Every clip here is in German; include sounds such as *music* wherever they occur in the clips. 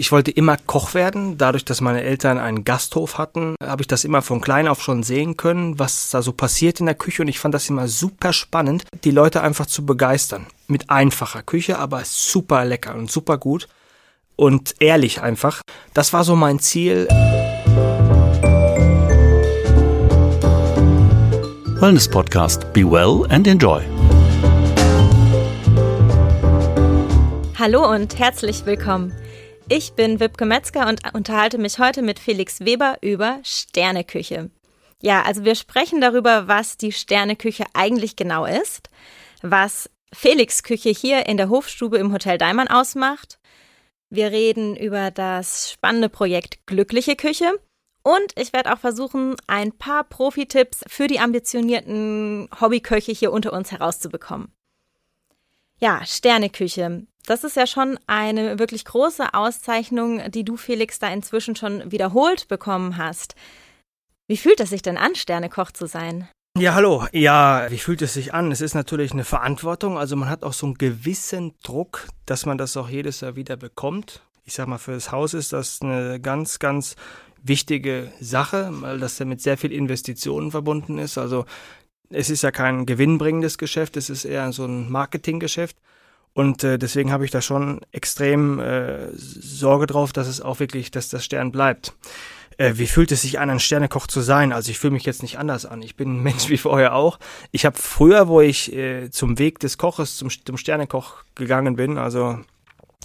Ich wollte immer Koch werden. Dadurch, dass meine Eltern einen Gasthof hatten, habe ich das immer von klein auf schon sehen können, was da so passiert in der Küche. Und ich fand das immer super spannend, die Leute einfach zu begeistern. Mit einfacher Küche, aber super lecker und super gut. Und ehrlich einfach. Das war so mein Ziel. Wellness Podcast. Be well and enjoy. Hallo und herzlich willkommen. Ich bin Wipke Metzger und unterhalte mich heute mit Felix Weber über Sterneküche. Ja, also wir sprechen darüber, was die Sterneküche eigentlich genau ist, was Felix Küche hier in der Hofstube im Hotel Daimann ausmacht. Wir reden über das spannende Projekt Glückliche Küche und ich werde auch versuchen, ein paar Profi-Tipps für die ambitionierten Hobbyköche hier unter uns herauszubekommen. Ja, Sterneküche. Das ist ja schon eine wirklich große Auszeichnung, die du, Felix, da inzwischen schon wiederholt bekommen hast. Wie fühlt es sich denn an, Sternekoch zu sein? Ja, hallo. Ja, wie fühlt es sich an? Es ist natürlich eine Verantwortung. Also man hat auch so einen gewissen Druck, dass man das auch jedes Jahr wieder bekommt. Ich sag mal, für das Haus ist das eine ganz, ganz wichtige Sache, weil das ja mit sehr viel Investitionen verbunden ist. Also es ist ja kein gewinnbringendes Geschäft, es ist eher so ein Marketinggeschäft. Und äh, deswegen habe ich da schon extrem äh, Sorge drauf, dass es auch wirklich, dass das Stern bleibt. Äh, wie fühlt es sich an, ein Sternekoch zu sein? Also ich fühle mich jetzt nicht anders an. Ich bin ein *laughs* Mensch wie vorher auch. Ich habe früher, wo ich äh, zum Weg des Koches, zum, zum Sternekoch gegangen bin, also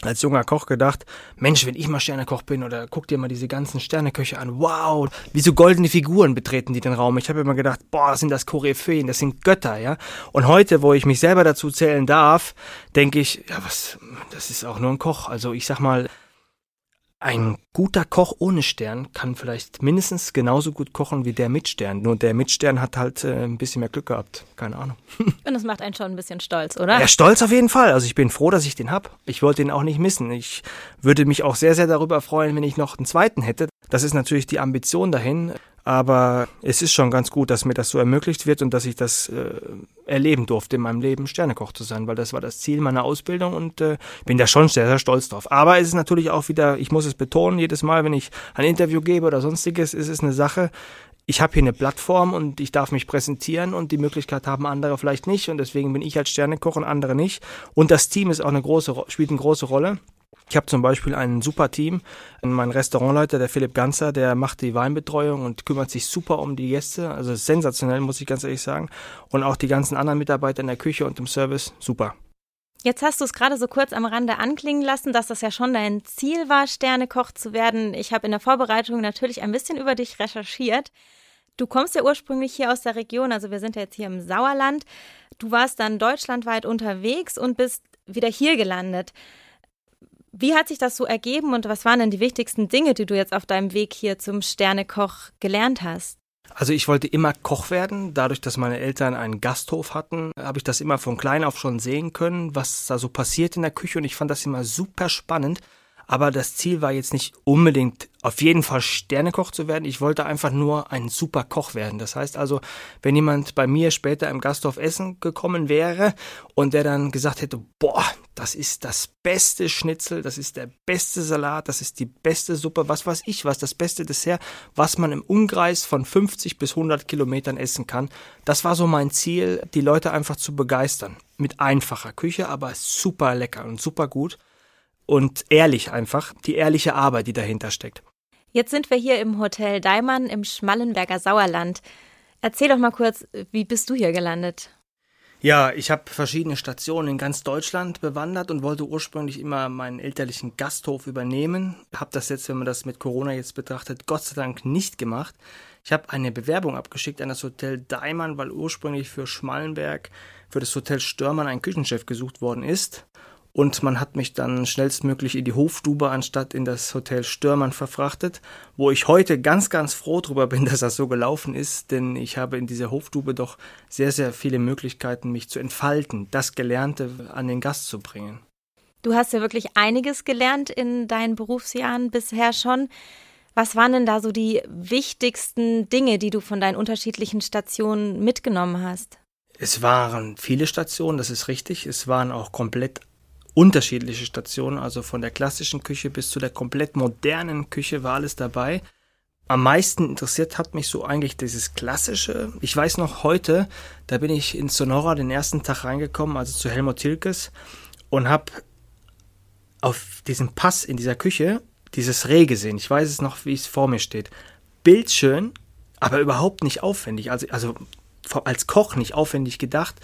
als junger Koch gedacht, Mensch, wenn ich mal Sternekoch bin oder guck dir mal diese ganzen Sterneköche an, wow, wie so goldene Figuren betreten die den Raum. Ich habe immer gedacht, boah, sind das Koryphäen, das sind Götter, ja. Und heute, wo ich mich selber dazu zählen darf, denke ich, ja, was, das ist auch nur ein Koch. Also ich sag mal, ein guter Koch ohne Stern kann vielleicht mindestens genauso gut kochen wie der mit Stern. Nur der mit Stern hat halt äh, ein bisschen mehr Glück gehabt. Keine Ahnung. *laughs* Und das macht einen schon ein bisschen stolz, oder? Ja, stolz auf jeden Fall. Also ich bin froh, dass ich den hab. Ich wollte ihn auch nicht missen. Ich würde mich auch sehr, sehr darüber freuen, wenn ich noch einen zweiten hätte. Das ist natürlich die Ambition dahin. Aber es ist schon ganz gut, dass mir das so ermöglicht wird und dass ich das äh, erleben durfte in meinem Leben, Sternekoch zu sein, weil das war das Ziel meiner Ausbildung und äh, bin da schon sehr, sehr stolz drauf. Aber es ist natürlich auch wieder, ich muss es betonen, jedes Mal, wenn ich ein Interview gebe oder sonstiges, ist es eine Sache, ich habe hier eine Plattform und ich darf mich präsentieren und die Möglichkeit haben andere vielleicht nicht und deswegen bin ich als Sternekoch und andere nicht. Und das Team ist auch eine große, spielt eine große Rolle. Ich habe zum Beispiel ein super Team. Mein Restaurantleiter, der Philipp Ganzer, der macht die Weinbetreuung und kümmert sich super um die Gäste. Also sensationell, muss ich ganz ehrlich sagen. Und auch die ganzen anderen Mitarbeiter in der Küche und im Service, super. Jetzt hast du es gerade so kurz am Rande anklingen lassen, dass das ja schon dein Ziel war, Sternekoch zu werden. Ich habe in der Vorbereitung natürlich ein bisschen über dich recherchiert. Du kommst ja ursprünglich hier aus der Region, also wir sind ja jetzt hier im Sauerland. Du warst dann deutschlandweit unterwegs und bist wieder hier gelandet. Wie hat sich das so ergeben und was waren denn die wichtigsten Dinge, die du jetzt auf deinem Weg hier zum Sternekoch gelernt hast? Also ich wollte immer Koch werden. Dadurch, dass meine Eltern einen Gasthof hatten, habe ich das immer von klein auf schon sehen können, was da so passiert in der Küche. Und ich fand das immer super spannend. Aber das Ziel war jetzt nicht unbedingt auf jeden Fall Sternekoch zu werden. Ich wollte einfach nur ein super Koch werden. Das heißt also, wenn jemand bei mir später im Gasthof essen gekommen wäre und der dann gesagt hätte, boah, das ist das beste Schnitzel, das ist der beste Salat, das ist die beste Suppe, was weiß ich was, das beste Dessert, was man im Umkreis von 50 bis 100 Kilometern essen kann. Das war so mein Ziel, die Leute einfach zu begeistern. Mit einfacher Küche, aber super lecker und super gut und ehrlich einfach, die ehrliche Arbeit, die dahinter steckt. Jetzt sind wir hier im Hotel Daimann im Schmallenberger Sauerland. Erzähl doch mal kurz, wie bist du hier gelandet? Ja, ich habe verschiedene Stationen in ganz Deutschland bewandert und wollte ursprünglich immer meinen elterlichen Gasthof übernehmen. Habe das jetzt, wenn man das mit Corona jetzt betrachtet, Gott sei Dank nicht gemacht. Ich habe eine Bewerbung abgeschickt an das Hotel Daimann, weil ursprünglich für Schmallenberg, für das Hotel Störmann ein Küchenchef gesucht worden ist. Und man hat mich dann schnellstmöglich in die Hofstube anstatt in das Hotel Störmann verfrachtet, wo ich heute ganz, ganz froh drüber bin, *laughs* dass das so gelaufen ist, denn ich habe in dieser Hofstube doch sehr, sehr viele Möglichkeiten, mich zu entfalten, das Gelernte an den Gast zu bringen. Du hast ja wirklich einiges gelernt in deinen Berufsjahren bisher schon. Was waren denn da so die wichtigsten Dinge, die du von deinen unterschiedlichen Stationen mitgenommen hast? Es waren viele Stationen, das ist richtig. Es waren auch komplett unterschiedliche Stationen, also von der klassischen Küche bis zu der komplett modernen Küche war alles dabei. Am meisten interessiert hat mich so eigentlich dieses Klassische. Ich weiß noch heute, da bin ich in Sonora den ersten Tag reingekommen, also zu Helmut Tilkes, und habe auf diesem Pass in dieser Küche dieses Reh gesehen. Ich weiß es noch, wie es vor mir steht. Bildschön, aber überhaupt nicht aufwendig. Also, also als Koch nicht aufwendig gedacht.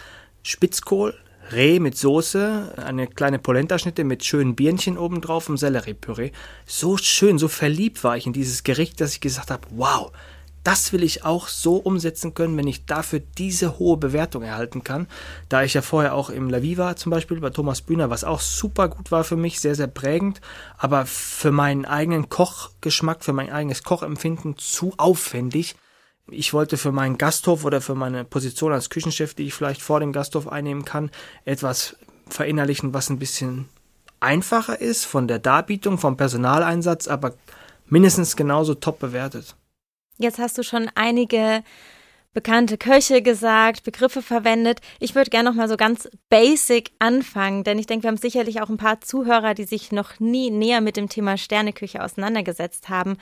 Spitzkohl, Reh mit Soße, eine kleine Polenta-Schnitte mit schönen Birnchen obendrauf und Selleriepüree. So schön, so verliebt war ich in dieses Gericht, dass ich gesagt habe, wow, das will ich auch so umsetzen können, wenn ich dafür diese hohe Bewertung erhalten kann. Da ich ja vorher auch im La Viva zum Beispiel bei Thomas Bühner, was auch super gut war für mich, sehr, sehr prägend, aber für meinen eigenen Kochgeschmack, für mein eigenes Kochempfinden zu aufwendig. Ich wollte für meinen Gasthof oder für meine Position als Küchenchef, die ich vielleicht vor dem Gasthof einnehmen kann, etwas verinnerlichen, was ein bisschen einfacher ist von der Darbietung, vom Personaleinsatz, aber mindestens genauso top bewertet. Jetzt hast du schon einige bekannte Köche gesagt, Begriffe verwendet. Ich würde gerne noch mal so ganz basic anfangen, denn ich denke, wir haben sicherlich auch ein paar Zuhörer, die sich noch nie näher mit dem Thema Sterneküche auseinandergesetzt haben.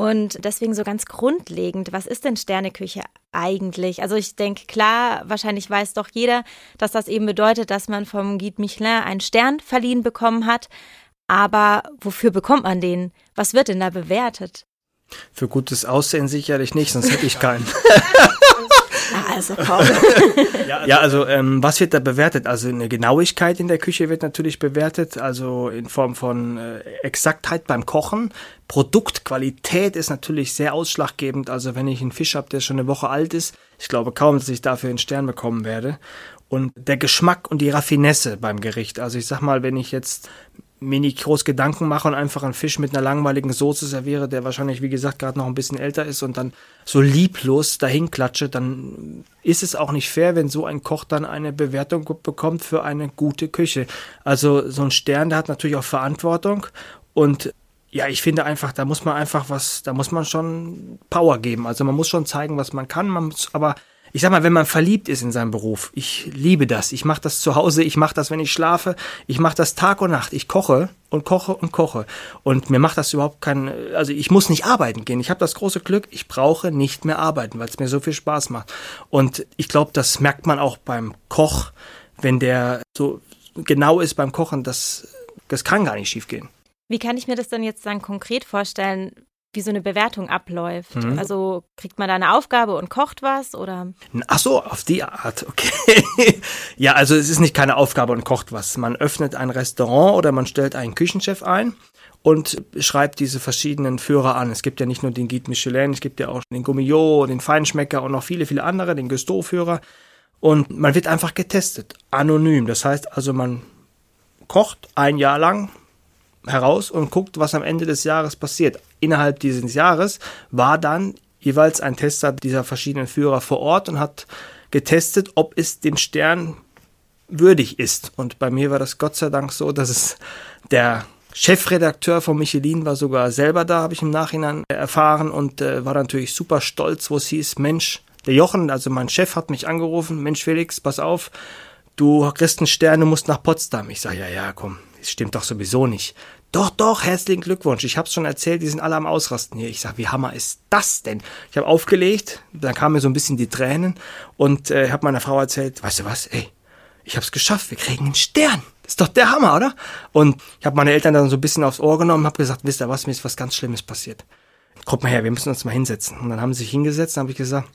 Und deswegen so ganz grundlegend, was ist denn Sterneküche eigentlich? Also ich denke, klar, wahrscheinlich weiß doch jeder, dass das eben bedeutet, dass man vom Guide Michelin einen Stern verliehen bekommen hat. Aber wofür bekommt man den? Was wird denn da bewertet? Für gutes Aussehen sicherlich nicht, sonst hätte ich keinen. *laughs* *laughs* Also komm. ja, also ähm, was wird da bewertet? Also eine Genauigkeit in der Küche wird natürlich bewertet, also in Form von äh, Exaktheit beim Kochen. Produktqualität ist natürlich sehr ausschlaggebend. Also wenn ich einen Fisch habe, der schon eine Woche alt ist, ich glaube kaum, dass ich dafür einen Stern bekommen werde. Und der Geschmack und die Raffinesse beim Gericht. Also ich sag mal, wenn ich jetzt mir nicht groß Gedanken mache und einfach einen Fisch mit einer langweiligen Soße serviere, der wahrscheinlich, wie gesagt, gerade noch ein bisschen älter ist und dann so lieblos dahin klatsche, dann ist es auch nicht fair, wenn so ein Koch dann eine Bewertung bekommt für eine gute Küche. Also so ein Stern, der hat natürlich auch Verantwortung und ja, ich finde einfach, da muss man einfach was, da muss man schon Power geben. Also man muss schon zeigen, was man kann, man muss aber ich sag mal, wenn man verliebt ist in seinem Beruf, ich liebe das. Ich mache das zu Hause, ich mache das, wenn ich schlafe, ich mache das Tag und Nacht. Ich koche und koche und koche. Und mir macht das überhaupt kein, also ich muss nicht arbeiten gehen. Ich habe das große Glück, ich brauche nicht mehr arbeiten, weil es mir so viel Spaß macht. Und ich glaube, das merkt man auch beim Koch, wenn der so genau ist beim Kochen, das, das kann gar nicht schiefgehen. Wie kann ich mir das denn jetzt dann konkret vorstellen? Wie so eine Bewertung abläuft. Mhm. Also kriegt man da eine Aufgabe und kocht was oder? Ach so, auf die Art, okay. *laughs* ja, also es ist nicht keine Aufgabe und kocht was. Man öffnet ein Restaurant oder man stellt einen Küchenchef ein und schreibt diese verschiedenen Führer an. Es gibt ja nicht nur den Guide Michelin, es gibt ja auch den Gummillot, den Feinschmecker und noch viele, viele andere, den Gusteau-Führer. Und man wird einfach getestet, anonym. Das heißt also, man kocht ein Jahr lang heraus und guckt, was am Ende des Jahres passiert. Innerhalb dieses Jahres war dann jeweils ein Tester dieser verschiedenen Führer vor Ort und hat getestet, ob es dem Stern würdig ist. Und bei mir war das Gott sei Dank so, dass es der Chefredakteur von Michelin war sogar selber da, habe ich im Nachhinein erfahren und äh, war natürlich super stolz, wo es hieß, Mensch, der Jochen, also mein Chef hat mich angerufen, Mensch Felix, pass auf, du kriegst einen Stern, du musst nach Potsdam. Ich sage, ja, ja, komm, das stimmt doch sowieso nicht. Doch, doch, herzlichen Glückwunsch. Ich habe es schon erzählt, die sind alle am Ausrasten hier. Ich sage, wie Hammer ist das denn? Ich habe aufgelegt, dann kamen mir so ein bisschen die Tränen und äh, habe meiner Frau erzählt, weißt du was, ey, ich habe es geschafft, wir kriegen einen Stern. Das ist doch der Hammer, oder? Und ich habe meine Eltern dann so ein bisschen aufs Ohr genommen, habe gesagt, wisst ihr was, mir ist was ganz Schlimmes passiert. Kommt mal her, wir müssen uns mal hinsetzen. Und dann haben sie sich hingesetzt, dann habe ich gesagt,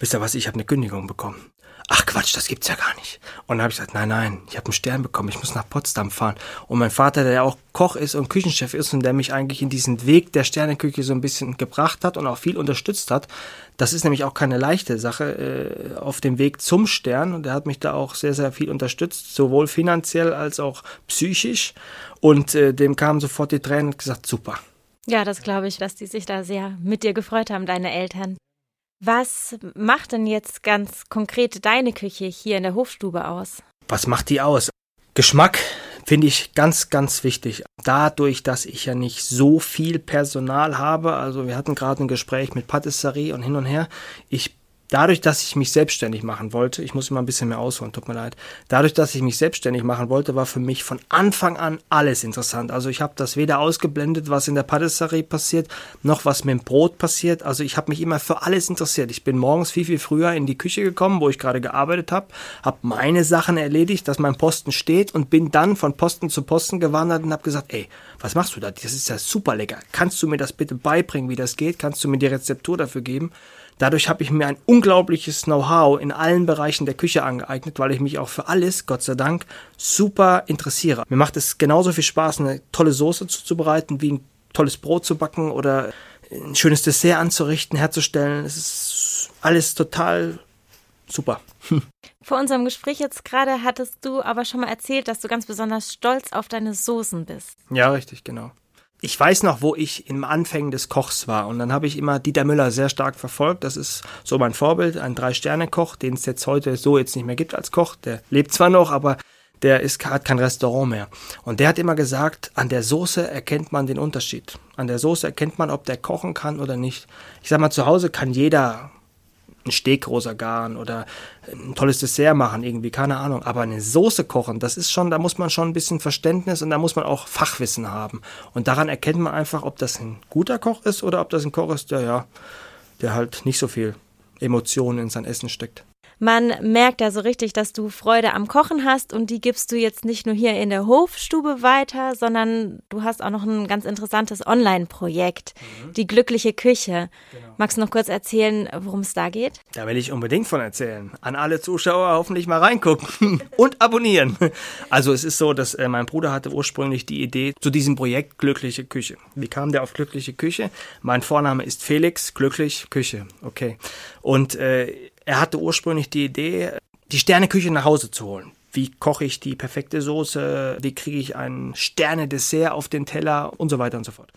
wisst ihr was, ich habe eine Kündigung bekommen ach Quatsch, das gibt's ja gar nicht. Und dann habe ich gesagt, nein, nein, ich habe einen Stern bekommen, ich muss nach Potsdam fahren. Und mein Vater, der ja auch Koch ist und Küchenchef ist und der mich eigentlich in diesen Weg der Sterneküche so ein bisschen gebracht hat und auch viel unterstützt hat, das ist nämlich auch keine leichte Sache äh, auf dem Weg zum Stern. Und er hat mich da auch sehr, sehr viel unterstützt, sowohl finanziell als auch psychisch. Und äh, dem kamen sofort die Tränen und gesagt, super. Ja, das glaube ich, dass die sich da sehr mit dir gefreut haben, deine Eltern. Was macht denn jetzt ganz konkret deine Küche hier in der Hofstube aus? Was macht die aus? Geschmack finde ich ganz, ganz wichtig. Dadurch, dass ich ja nicht so viel Personal habe, also wir hatten gerade ein Gespräch mit Patisserie und hin und her, ich dadurch, dass ich mich selbstständig machen wollte, ich muss immer ein bisschen mehr ausholen, tut mir leid, dadurch, dass ich mich selbstständig machen wollte, war für mich von Anfang an alles interessant. Also ich habe das weder ausgeblendet, was in der Patisserie passiert, noch was mit dem Brot passiert. Also ich habe mich immer für alles interessiert. Ich bin morgens viel, viel früher in die Küche gekommen, wo ich gerade gearbeitet habe, habe meine Sachen erledigt, dass mein Posten steht und bin dann von Posten zu Posten gewandert und habe gesagt, ey, was machst du da? Das ist ja super lecker. Kannst du mir das bitte beibringen, wie das geht? Kannst du mir die Rezeptur dafür geben? Dadurch habe ich mir ein unglaubliches Know-how in allen Bereichen der Küche angeeignet, weil ich mich auch für alles, Gott sei Dank, super interessiere. Mir macht es genauso viel Spaß, eine tolle Soße zuzubereiten, wie ein tolles Brot zu backen oder ein schönes Dessert anzurichten, herzustellen. Es ist alles total super. *laughs* Vor unserem Gespräch jetzt gerade hattest du aber schon mal erzählt, dass du ganz besonders stolz auf deine Soßen bist. Ja, richtig, genau ich weiß noch, wo ich im Anfängen des Kochs war. Und dann habe ich immer Dieter Müller sehr stark verfolgt. Das ist so mein Vorbild, ein Drei-Sterne-Koch, den es jetzt heute so jetzt nicht mehr gibt als Koch. Der lebt zwar noch, aber der ist, hat kein Restaurant mehr. Und der hat immer gesagt, an der Soße erkennt man den Unterschied. An der Soße erkennt man, ob der kochen kann oder nicht. Ich sag mal, zu Hause kann jeder ein Steak rosa garen oder ein tolles Dessert machen, irgendwie, keine Ahnung. Aber eine Soße kochen, das ist schon, da muss man schon ein bisschen Verständnis und da muss man auch Fachwissen haben. Und daran erkennt man einfach, ob das ein guter Koch ist oder ob das ein Koch ist, der ja, der halt nicht so viel Emotionen in sein Essen steckt. Man merkt ja so richtig, dass du Freude am Kochen hast und die gibst du jetzt nicht nur hier in der Hofstube weiter, sondern du hast auch noch ein ganz interessantes Online-Projekt, mhm. die glückliche Küche. Genau. Magst du noch kurz erzählen, worum es da geht? Da will ich unbedingt von erzählen. An alle Zuschauer hoffentlich mal reingucken *laughs* und abonnieren. Also es ist so, dass äh, mein Bruder hatte ursprünglich die Idee zu diesem Projekt Glückliche Küche. Wie kam der auf Glückliche Küche? Mein Vorname ist Felix, Glücklich Küche. Okay. Und äh, er hatte ursprünglich die Idee, die Sterneküche nach Hause zu holen. Wie koche ich die perfekte Soße? Wie kriege ich ein Sterne-Dessert auf den Teller und so weiter und so fort.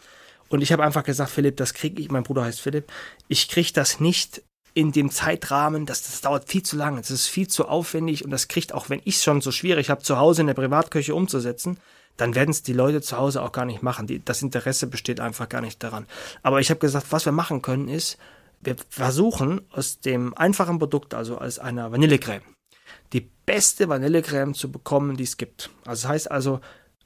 Und ich habe einfach gesagt, Philipp, das kriege ich, mein Bruder heißt Philipp, ich kriege das nicht in dem Zeitrahmen, das, das dauert viel zu lange, das ist viel zu aufwendig und das kriegt auch, wenn ich es schon so schwierig habe, zu Hause in der Privatküche umzusetzen, dann werden es die Leute zu Hause auch gar nicht machen. Die, das Interesse besteht einfach gar nicht daran. Aber ich habe gesagt, was wir machen können ist, wir versuchen aus dem einfachen Produkt, also aus einer Vanillecreme, die beste Vanillecreme zu bekommen, die es gibt. Also das heißt also,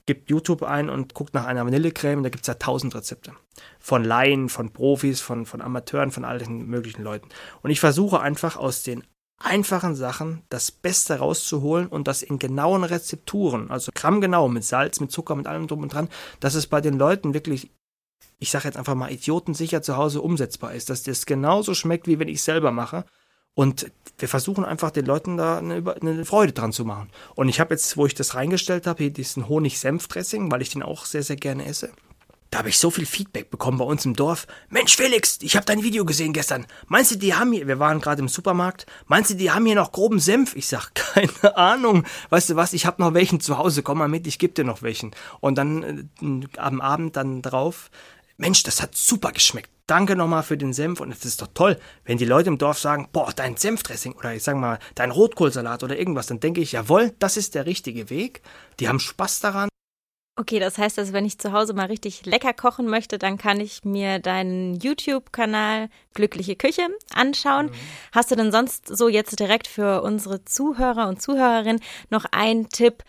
gibt YouTube ein und guckt nach einer Vanillecreme, da gibt es ja tausend Rezepte. Von Laien, von Profis, von, von Amateuren, von allen möglichen Leuten. Und ich versuche einfach aus den einfachen Sachen das Beste rauszuholen und das in genauen Rezepturen, also grammgenau mit Salz, mit Zucker, mit allem drum und dran, dass es bei den Leuten wirklich ich sage jetzt einfach mal, idiotensicher zu Hause umsetzbar ist, dass das genauso schmeckt, wie wenn ich es selber mache. Und wir versuchen einfach den Leuten da eine, Freude dran zu machen. Und ich habe jetzt, wo ich das reingestellt habe, hier diesen Honig-Senf-Dressing, weil ich den auch sehr, sehr gerne esse. Da habe ich so viel Feedback bekommen bei uns im Dorf. Mensch, Felix, ich habe dein Video gesehen gestern. Meinst du, die haben hier, wir waren gerade im Supermarkt, meinst du, die haben hier noch groben Senf? Ich sag, *laughs* keine Ahnung. Weißt du was, ich habe noch welchen zu Hause, komm mal mit, ich gebe dir noch welchen. Und dann äh, am Abend dann drauf Mensch, das hat super geschmeckt. Danke nochmal für den Senf und es ist doch toll, wenn die Leute im Dorf sagen, boah, dein Senfdressing oder ich sag mal, dein Rotkohlsalat oder irgendwas, dann denke ich, jawohl, das ist der richtige Weg. Die haben Spaß daran. Okay, das heißt, dass wenn ich zu Hause mal richtig lecker kochen möchte, dann kann ich mir deinen YouTube-Kanal Glückliche Küche anschauen. Mhm. Hast du denn sonst so jetzt direkt für unsere Zuhörer und Zuhörerinnen noch einen Tipp,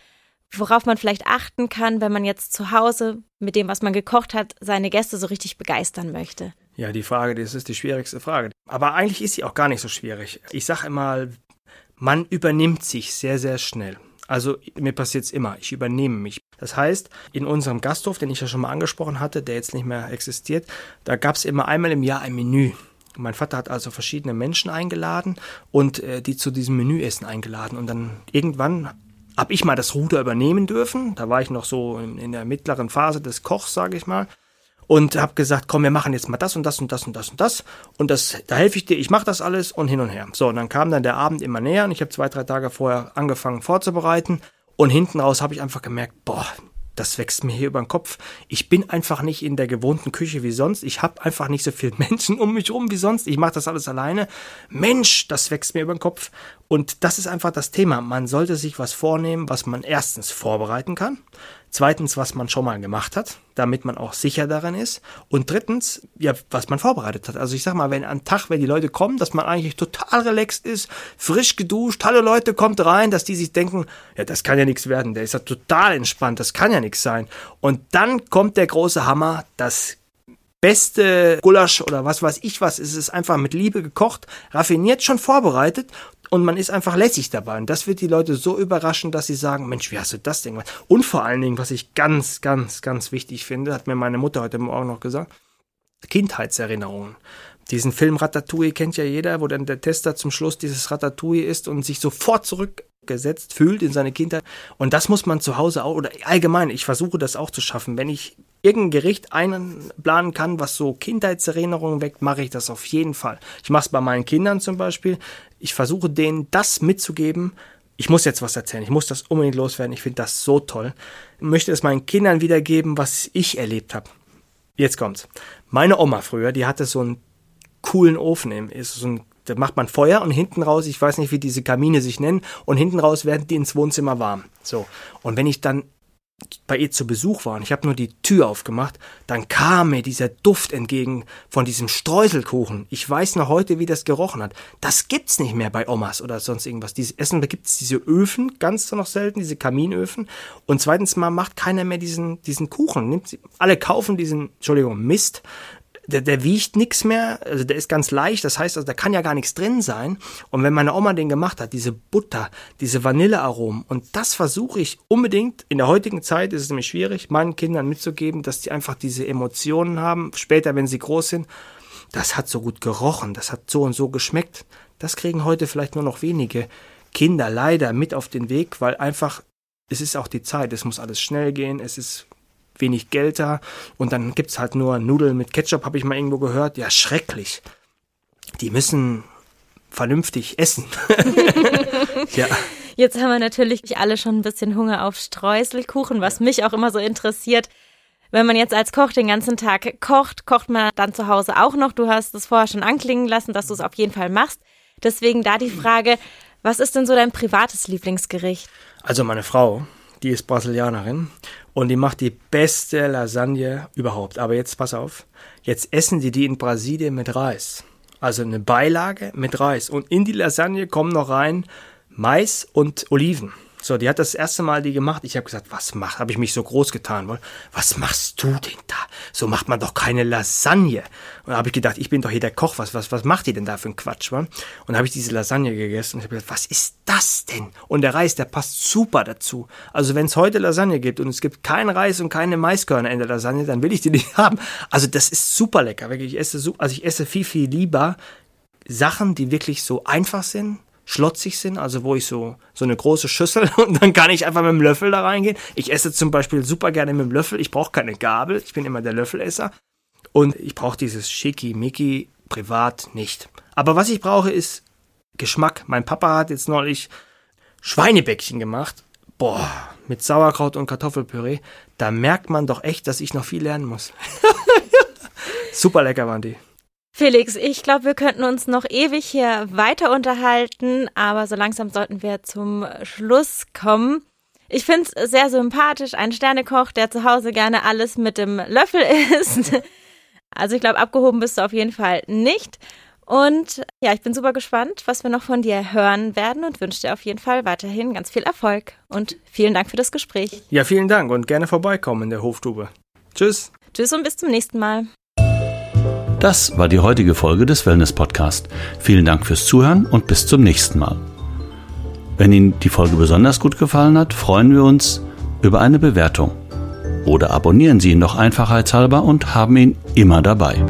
worauf man vielleicht achten kann, wenn man jetzt zu Hause mit dem, was man gekocht hat, seine Gäste so richtig begeistern möchte? Ja, die Frage, das ist die schwierigste Frage. Aber eigentlich ist sie auch gar nicht so schwierig. Ich sage immer, man übernimmt sich sehr, sehr schnell. Also mir passiert es immer, ich übernehme mich. Das heißt, in unserem Gasthof, den ich ja schon mal angesprochen hatte, der jetzt nicht mehr existiert, da gab es immer einmal im Jahr ein Menü. Mein Vater hat also verschiedene Menschen eingeladen und äh, die zu diesem Menüessen eingeladen. Und dann irgendwann habe ich mal das Ruder übernehmen dürfen. Da war ich noch so in, in der mittleren Phase des Kochs, sage ich mal. Und habe gesagt, komm, wir machen jetzt mal das und das und das und das und das. Und das, da helfe ich dir, ich mache das alles und hin und her. So, und dann kam dann der Abend immer näher und ich habe zwei, drei Tage vorher angefangen vorzubereiten. Und hinten raus habe ich einfach gemerkt, boah, das wächst mir hier über den Kopf. Ich bin einfach nicht in der gewohnten Küche wie sonst. Ich habe einfach nicht so viele *laughs* Menschen um mich rum wie sonst. Ich mache das alles alleine. Mensch, das wächst mir über den Kopf. Und das ist einfach das Thema. Man sollte sich was vornehmen, was man erstens vorbereiten kann. Zweitens, was man schon mal gemacht hat, damit man auch sicher daran ist. Und drittens, ja, was man vorbereitet hat. Also ich sag mal, wenn am Tag, wenn die Leute kommen, dass man eigentlich total relaxed ist, frisch geduscht, hallo Leute, kommt rein, dass die sich denken, ja, das kann ja nichts werden, der ist ja total entspannt, das kann ja nichts sein. Und dann kommt der große Hammer, das beste Gulasch oder was weiß ich was, ist es einfach mit Liebe gekocht, raffiniert schon vorbereitet und man ist einfach lässig dabei. Und das wird die Leute so überraschen, dass sie sagen, Mensch, wie hast du das denn gemacht? Und vor allen Dingen, was ich ganz, ganz, ganz wichtig finde, hat mir meine Mutter heute Morgen noch gesagt, Kindheitserinnerungen. Diesen Film Ratatouille kennt ja jeder, wo dann der Tester zum Schluss dieses Ratatouille ist und sich sofort zurückgesetzt fühlt in seine Kindheit. Und das muss man zu Hause auch, oder allgemein, ich versuche das auch zu schaffen. Wenn ich irgendein Gericht einplanen kann, was so Kindheitserinnerungen weckt, mache ich das auf jeden Fall. Ich mache es bei meinen Kindern zum Beispiel. Ich versuche denen das mitzugeben. Ich muss jetzt was erzählen. Ich muss das unbedingt loswerden. Ich finde das so toll. Ich möchte es meinen Kindern wiedergeben, was ich erlebt habe. Jetzt kommt's. Meine Oma früher, die hatte so einen coolen Ofen. Im, ist so ein da macht man Feuer und hinten raus, ich weiß nicht, wie diese Kamine sich nennen, und hinten raus werden die ins Wohnzimmer warm. So. Und wenn ich dann bei ihr zu Besuch war und ich habe nur die Tür aufgemacht, dann kam mir dieser Duft entgegen von diesem Streuselkuchen. Ich weiß noch heute, wie das gerochen hat. Das gibt's nicht mehr bei Omas oder sonst irgendwas. Dieses Essen, da gibt's diese Öfen, ganz noch selten, diese Kaminöfen. Und zweitens mal macht keiner mehr diesen, diesen Kuchen. Nimmt, alle kaufen diesen, Entschuldigung, Mist der, der wiegt nichts mehr, also der ist ganz leicht, das heißt, also da kann ja gar nichts drin sein. Und wenn meine Oma den gemacht hat, diese Butter, diese Vanillearomen, und das versuche ich unbedingt, in der heutigen Zeit ist es nämlich schwierig, meinen Kindern mitzugeben, dass die einfach diese Emotionen haben, später, wenn sie groß sind, das hat so gut gerochen, das hat so und so geschmeckt. Das kriegen heute vielleicht nur noch wenige Kinder leider mit auf den Weg, weil einfach, es ist auch die Zeit, es muss alles schnell gehen, es ist wenig Geld da und dann gibt es halt nur Nudeln mit Ketchup, habe ich mal irgendwo gehört. Ja, schrecklich. Die müssen vernünftig essen. *laughs* ja. Jetzt haben wir natürlich alle schon ein bisschen Hunger auf Streuselkuchen, was mich auch immer so interessiert. Wenn man jetzt als Koch den ganzen Tag kocht, kocht man dann zu Hause auch noch. Du hast es vorher schon anklingen lassen, dass du es auf jeden Fall machst. Deswegen da die Frage, was ist denn so dein privates Lieblingsgericht? Also meine Frau, die ist Brasilianerin und die macht die beste Lasagne überhaupt. Aber jetzt pass auf, jetzt essen die die in Brasilien mit Reis. Also eine Beilage mit Reis. Und in die Lasagne kommen noch rein Mais und Oliven. So, die hat das erste Mal die gemacht. Ich habe gesagt, was mach? Habe ich mich so groß getan, was machst du denn da? So macht man doch keine Lasagne. Und habe ich gedacht, ich bin doch hier der Koch. Was was was macht die denn da für ein Quatsch? Wa? Und habe ich diese Lasagne gegessen und habe gedacht, was ist das denn? Und der Reis, der passt super dazu. Also wenn es heute Lasagne gibt und es gibt keinen Reis und keine Maiskörner in der Lasagne, dann will ich die nicht *laughs* haben. Also das ist super lecker. Wirklich, ich esse also ich esse viel viel lieber Sachen, die wirklich so einfach sind schlotzig sind, also wo ich so, so eine große Schüssel *laughs* und dann kann ich einfach mit dem Löffel da reingehen. Ich esse zum Beispiel super gerne mit dem Löffel, ich brauche keine Gabel, ich bin immer der Löffelesser und ich brauche dieses Schicki-Micki privat nicht. Aber was ich brauche ist Geschmack. Mein Papa hat jetzt neulich Schweinebäckchen gemacht. Boah, mit Sauerkraut und Kartoffelpüree. Da merkt man doch echt, dass ich noch viel lernen muss. *laughs* super lecker waren die. Felix, ich glaube, wir könnten uns noch ewig hier weiter unterhalten, aber so langsam sollten wir zum Schluss kommen. Ich finde es sehr sympathisch, ein Sternekoch, der zu Hause gerne alles mit dem Löffel isst. *laughs* Also ich glaube, abgehoben bist du auf jeden Fall nicht. Und ja, ich bin super gespannt, was wir noch von dir hören werden und wünsche dir auf jeden Fall weiterhin ganz viel Erfolg. Und vielen Dank für das Gespräch. Ja, vielen Dank und gerne vorbeikommen in der Hoftube. Tschüss. Tschüss und bis zum nächsten Mal. Das war die heutige Folge des Wellness Podcast. Vielen Dank fürs Zuhören und bis zum nächsten Mal. Wenn Ihnen die Folge besonders gut gefallen hat, freuen wir uns über eine Bewertung. Oder abonnieren Sie ihn doch einfachheitshalber und haben ihn immer dabei.